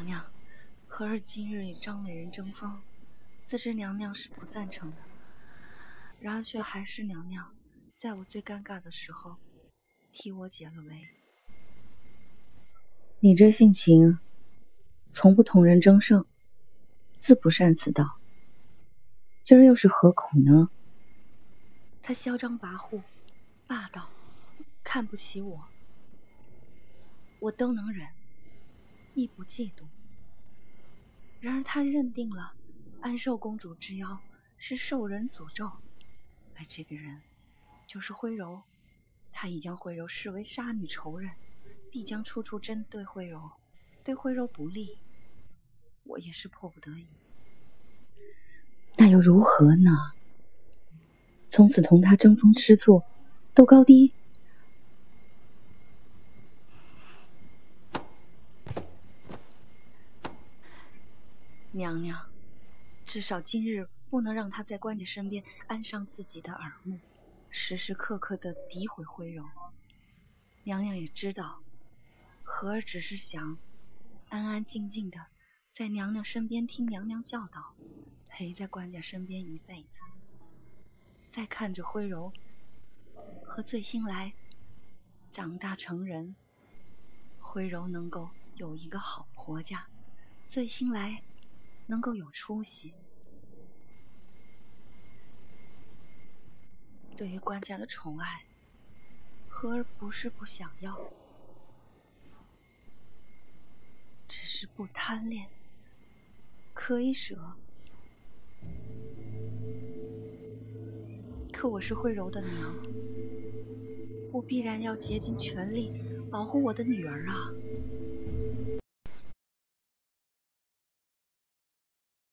娘娘，和儿今日与张美人争锋，自知娘娘是不赞成的，然而却还是娘娘在我最尴尬的时候替我解了围。你这性情，从不同人争胜，自不善此道。今儿又是何苦呢？他嚣张跋扈，霸道，看不起我，我都能忍，亦不嫉妒。然而他认定了安寿公主之妖是受人诅咒，而这个人就是徽柔。他已将徽柔视为杀女仇人，必将处处针对徽柔，对徽柔不利。我也是迫不得已。那又如何呢？从此同他争风吃醋，斗高低。娘娘，至少今日不能让他在官家身边安上自己的耳目，时时刻刻的诋毁徽柔。娘娘也知道，和儿只是想安安静静的在娘娘身边听娘娘教导，陪在官家身边一辈子。再看着徽柔和醉心来长大成人，徽柔能够有一个好婆家，醉心来。能够有出息。对于官家的宠爱，和儿不是不想要，只是不贪恋，可以舍。可我是慧柔的娘，我必然要竭尽全力保护我的女儿啊！